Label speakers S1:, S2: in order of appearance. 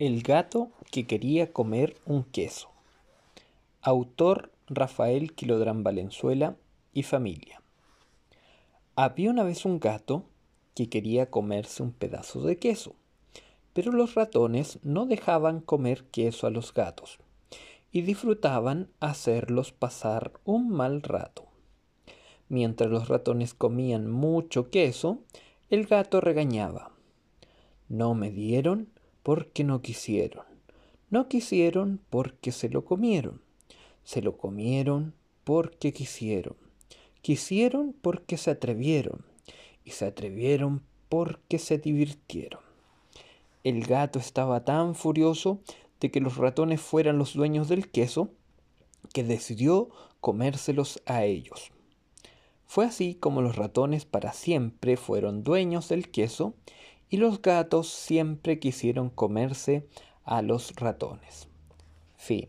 S1: El gato que quería comer un queso. Autor Rafael Quilodrán Valenzuela y familia. Había una vez un gato que quería comerse un pedazo de queso, pero los ratones no dejaban comer queso a los gatos y disfrutaban hacerlos pasar un mal rato. Mientras los ratones comían mucho queso, el gato regañaba. No me dieron porque no quisieron. No quisieron porque se lo comieron. Se lo comieron porque quisieron. Quisieron porque se atrevieron. Y se atrevieron porque se divirtieron. El gato estaba tan furioso de que los ratones fueran los dueños del queso que decidió comérselos a ellos. Fue así como los ratones para siempre fueron dueños del queso y los gatos siempre quisieron comerse a los ratones. Fin.